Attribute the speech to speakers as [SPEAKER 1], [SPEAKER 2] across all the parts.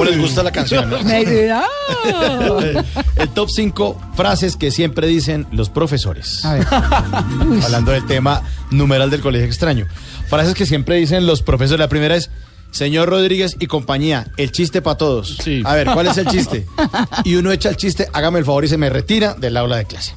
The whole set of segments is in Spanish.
[SPEAKER 1] ¿Cómo les gusta la canción? El top 5 frases que siempre dicen los profesores. Hablando del tema numeral del colegio extraño. Frases que siempre dicen los profesores. La primera es, señor Rodríguez y compañía, el chiste para todos.
[SPEAKER 2] Sí.
[SPEAKER 1] A ver, ¿cuál es el chiste? Y uno echa el chiste, hágame el favor y se me retira del aula de clase.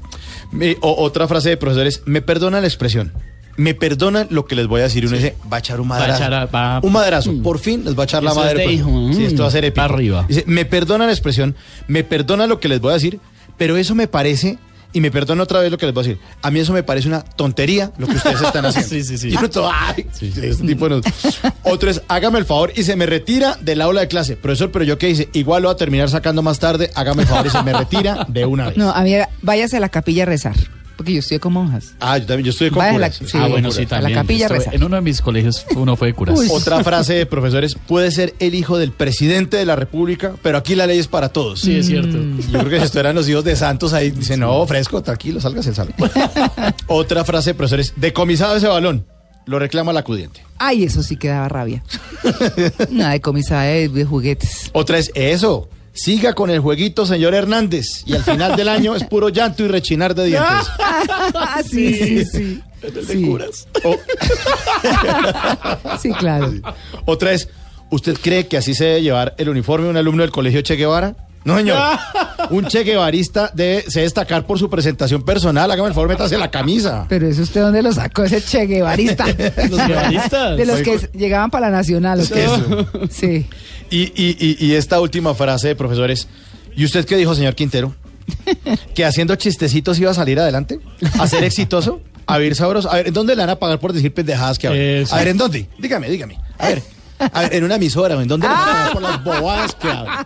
[SPEAKER 1] Mi- o- otra frase de profesores, me perdona la expresión. Me perdonan lo que les voy a decir. Uno dice, va a echar un
[SPEAKER 2] a
[SPEAKER 1] madrazo.
[SPEAKER 2] echar a- va-
[SPEAKER 1] Un madrazo. Por fin les va a echar la
[SPEAKER 2] es
[SPEAKER 1] madre.
[SPEAKER 2] de
[SPEAKER 1] pues. Sí, esto va a ser épico.
[SPEAKER 2] Pa' arriba.
[SPEAKER 1] Dice, me perdona la expresión, me perdona lo que les voy a decir, pero eso me parece, y me perdona otra vez lo que les voy a decir, a mí eso me parece una tontería lo que ustedes están haciendo.
[SPEAKER 2] Sí, sí, sí.
[SPEAKER 1] Y todo, ay, este tipo no. Otro es, hágame el favor y se me retira del aula de clase. Profesor, pero yo qué hice, igual lo voy a terminar sacando más tarde, hágame el favor y se me retira de una vez.
[SPEAKER 3] No, a mí váyase a la capilla a rezar. Porque yo estoy con monjas.
[SPEAKER 1] Ah, yo también, yo estoy con
[SPEAKER 3] sí.
[SPEAKER 2] ah, bueno, sí,
[SPEAKER 3] a la
[SPEAKER 2] también.
[SPEAKER 3] capilla
[SPEAKER 2] Estuve-
[SPEAKER 3] rezar.
[SPEAKER 2] En uno de mis colegios uno fue de curas.
[SPEAKER 3] Uy.
[SPEAKER 1] Otra frase de profesores, puede ser el hijo del presidente de la república, pero aquí la ley es para todos.
[SPEAKER 2] Sí, es cierto.
[SPEAKER 1] Yo creo que si esto eran los hijos de Santos ahí, dice, no, fresco, tranquilo, salgas el salón. Otra frase de profesores, decomisado ese balón, lo reclama la acudiente.
[SPEAKER 3] Ay, eso sí que daba rabia. Una decomisada de, de juguetes.
[SPEAKER 1] Otra es, eso, siga con el jueguito, señor Hernández, y al final del año es puro llanto y rechinar de dientes.
[SPEAKER 3] Sí, sí, sí. Sí,
[SPEAKER 1] O-
[SPEAKER 3] sí, claro.
[SPEAKER 1] otra es, ¿usted cree que así se debe llevar el uniforme de un alumno del colegio Che Guevara? No, señor. Un Che Guevarista debe se destacar por su presentación personal. Hágame el favor, métase la camisa.
[SPEAKER 3] Pero eso usted dónde lo sacó ese Che Guevarista.
[SPEAKER 2] Los guevaristas.
[SPEAKER 3] De los que s- llegaban para la nacional. ¿o qué?
[SPEAKER 1] Eso.
[SPEAKER 3] Sí.
[SPEAKER 1] Y, y- y- y esta última frase de profesores. ¿Y usted qué dijo, señor Quintero? ¿Que haciendo chistecitos iba a salir adelante? ¿A ser exitoso? ¿A vivir sabroso? A ver, ¿en dónde le van a pagar por decir pendejadas que hablan? A ver, ¿en dónde? Dígame, dígame. A ver, a ver, en una emisora, ¿en dónde le van a pagar por las bobadas que hablan?